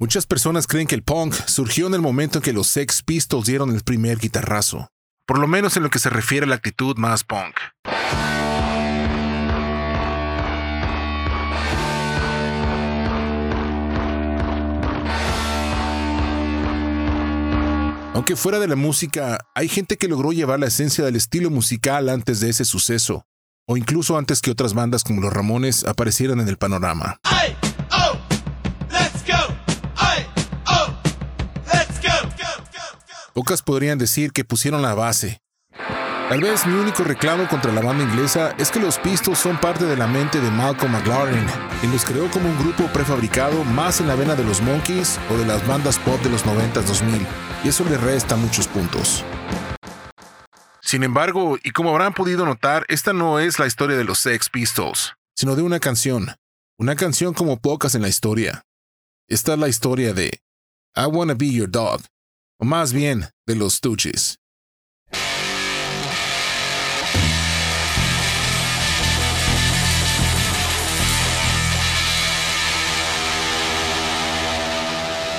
Muchas personas creen que el punk surgió en el momento en que los Sex Pistols dieron el primer guitarrazo, por lo menos en lo que se refiere a la actitud más punk. Aunque fuera de la música, hay gente que logró llevar la esencia del estilo musical antes de ese suceso, o incluso antes que otras bandas como los Ramones aparecieran en el panorama. Pocas podrían decir que pusieron la base. Tal vez mi único reclamo contra la banda inglesa es que los Pistols son parte de la mente de Malcolm McLaren, quien los creó como un grupo prefabricado más en la vena de los Monkeys o de las bandas pop de los 90s-2000, y eso le resta muchos puntos. Sin embargo, y como habrán podido notar, esta no es la historia de los Sex Pistols, sino de una canción, una canción como pocas en la historia. Esta es la historia de I Wanna Be Your Dog, o más bien de los Stooges.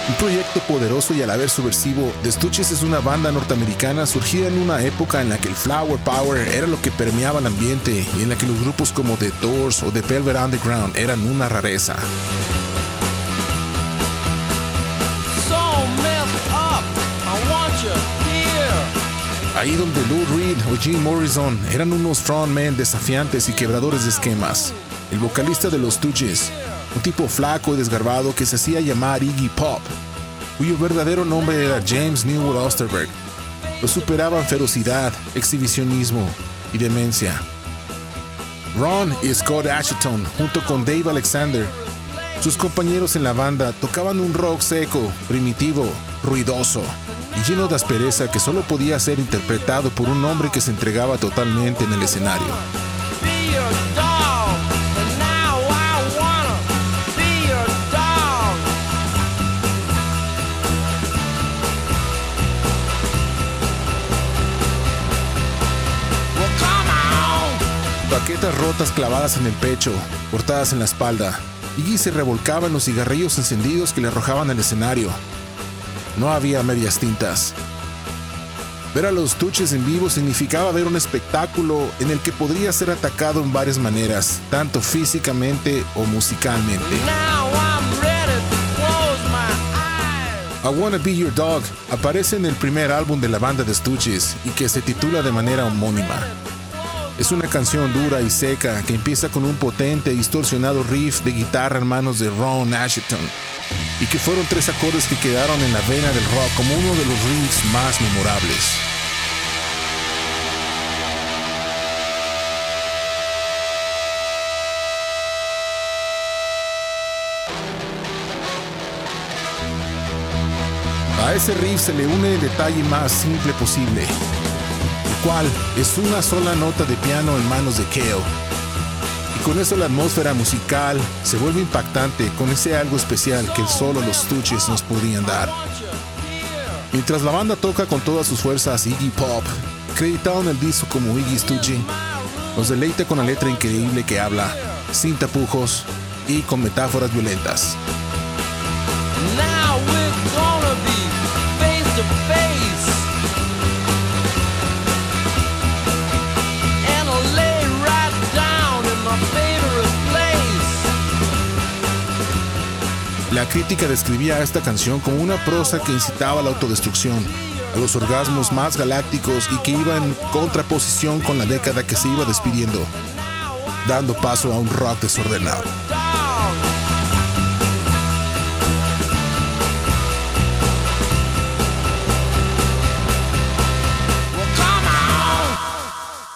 Un proyecto poderoso y a la vez subversivo, The Stooges es una banda norteamericana surgida en una época en la que el flower power era lo que permeaba el ambiente y en la que los grupos como The Doors o The Velvet Underground eran una rareza. Ahí donde Lou Reed o Jim Morrison eran unos frontmen desafiantes y quebradores de esquemas. El vocalista de los Stooges, un tipo flaco y desgarbado que se hacía llamar Iggy Pop, cuyo verdadero nombre era James Newell Osterberg, lo superaban ferocidad, exhibicionismo y demencia. Ron y Scott Ashton, junto con Dave Alexander, sus compañeros en la banda, tocaban un rock seco, primitivo, ruidoso, y lleno de aspereza que solo podía ser interpretado por un hombre que se entregaba totalmente en el escenario. Paquetas rotas clavadas en el pecho, cortadas en la espalda. Iggy se revolcaba en los cigarrillos encendidos que le arrojaban al escenario, no había medias tintas. Ver a los Tuches en vivo significaba ver un espectáculo en el que podría ser atacado en varias maneras, tanto físicamente o musicalmente. I Wanna Be Your Dog aparece en el primer álbum de la banda de Stooges y que se titula de manera homónima. Es una canción dura y seca que empieza con un potente distorsionado riff de guitarra en manos de Ron Ashton y que fueron tres acordes que quedaron en la vena del rock como uno de los riffs más memorables. A ese riff se le une el detalle más simple posible, cual es una sola nota de piano en manos de Kale con eso la atmósfera musical se vuelve impactante con ese algo especial que solo los Stooges nos podían dar. Mientras la banda toca con todas sus fuerzas Iggy Pop, acreditado en el disco como Iggy Stoogie, nos deleita con la letra increíble que habla, sin tapujos y con metáforas violentas. La crítica describía esta canción como una prosa que incitaba a la autodestrucción, a los orgasmos más galácticos y que iba en contraposición con la década que se iba despidiendo, dando paso a un rock desordenado.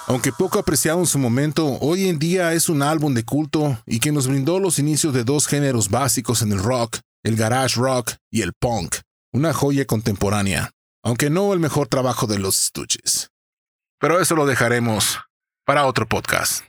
Aunque poco apreciado en su momento, hoy en día es un álbum de culto y que nos brindó los inicios de dos géneros básicos en el rock, el garage rock y el punk, una joya contemporánea, aunque no el mejor trabajo de los Stooges. Pero eso lo dejaremos para otro podcast.